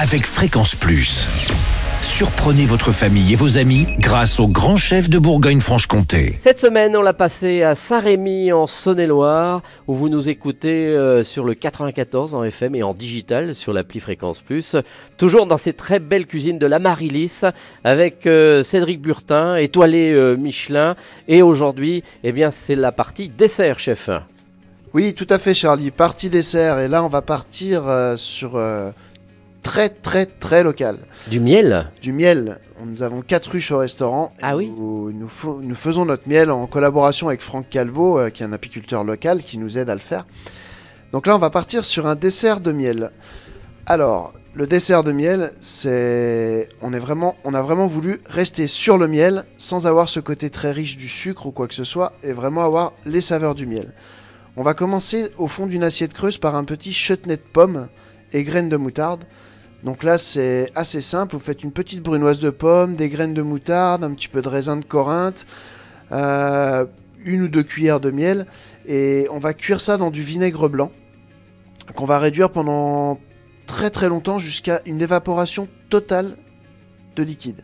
avec Fréquence Plus. Surprenez votre famille et vos amis grâce au grand chef de Bourgogne-Franche-Comté. Cette semaine, on l'a passé à Saint-Rémy en Saône-et-Loire, où vous nous écoutez euh, sur le 94 en FM et en digital sur l'appli Fréquence Plus. Toujours dans ces très belles cuisines de la Marilis avec euh, Cédric Burtin, étoilé euh, Michelin. Et aujourd'hui, eh bien, c'est la partie dessert, chef. Oui, tout à fait, Charlie. Partie dessert. Et là, on va partir euh, sur euh, très, très, très local. Du miel Du miel. Nous avons quatre ruches au restaurant. Ah oui Où nous, faisons notre miel en collaboration avec Franck Calvo, euh, qui est un apiculteur local qui nous aide à le faire. Donc là, on va partir sur un dessert de miel. Alors, le dessert de miel, c'est, on est vraiment, on a vraiment voulu rester sur le miel sans avoir ce côté très riche du sucre ou quoi que ce soit, et vraiment avoir les saveurs du miel. On va commencer au fond d'une assiette creuse par un petit chutney de pommes et graines de moutarde. Donc là, c'est assez simple. Vous faites une petite brunoise de pommes, des graines de moutarde, un petit peu de raisin de Corinthe, euh, une ou deux cuillères de miel, et on va cuire ça dans du vinaigre blanc qu'on va réduire pendant très très longtemps jusqu'à une évaporation totale de liquide.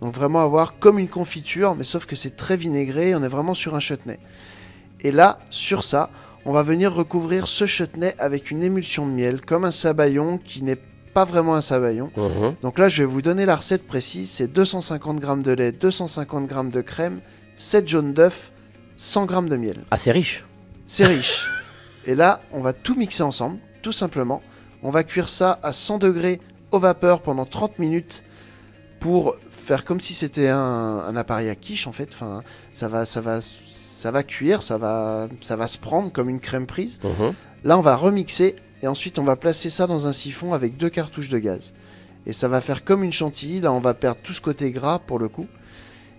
Donc vraiment avoir comme une confiture, mais sauf que c'est très vinaigré, on est vraiment sur un chutney. Et là, sur ça, on va venir recouvrir ce chutney avec une émulsion de miel, comme un sabayon qui n'est pas vraiment un sabayon. Donc là, je vais vous donner la recette précise. C'est 250 g de lait, 250 g de crème, 7 jaunes d'œufs, 100 g de miel. Assez riche. C'est riche. Et là, on va tout mixer ensemble, tout simplement. On va cuire ça à 100 degrés au vapeur pendant 30 minutes pour faire comme si c'était un, un appareil à quiche en fait. Enfin, ça va, ça va, ça va cuire, ça va, ça va se prendre comme une crème prise. Là, on va remixer et ensuite on va placer ça dans un siphon avec deux cartouches de gaz. Et ça va faire comme une chantilly. Là, on va perdre tout ce côté gras pour le coup.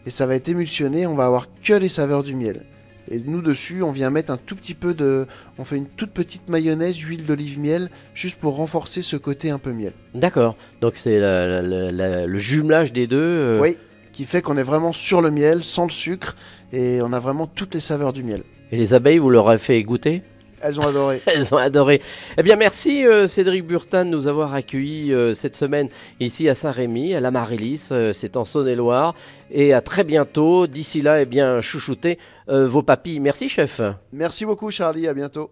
Et ça va être émulsionné. On va avoir que les saveurs du miel. Et nous dessus, on vient mettre un tout petit peu de, on fait une toute petite mayonnaise, huile d'olive miel, juste pour renforcer ce côté un peu miel. D'accord. Donc c'est le jumelage des deux. euh, Oui, qui fait qu'on est vraiment sur le miel, sans le sucre, et on a vraiment toutes les saveurs du miel. Et les abeilles, vous leur avez fait goûter? Elles ont adoré. Elles ont adoré. Eh bien, merci euh, Cédric Burtin de nous avoir accueillis euh, cette semaine ici à Saint-Rémy, à la Marilis. euh, c'est en Saône-et-Loire. Et à très bientôt. D'ici là, eh bien, chouchoutez vos papilles. Merci, chef. Merci beaucoup, Charlie. À bientôt.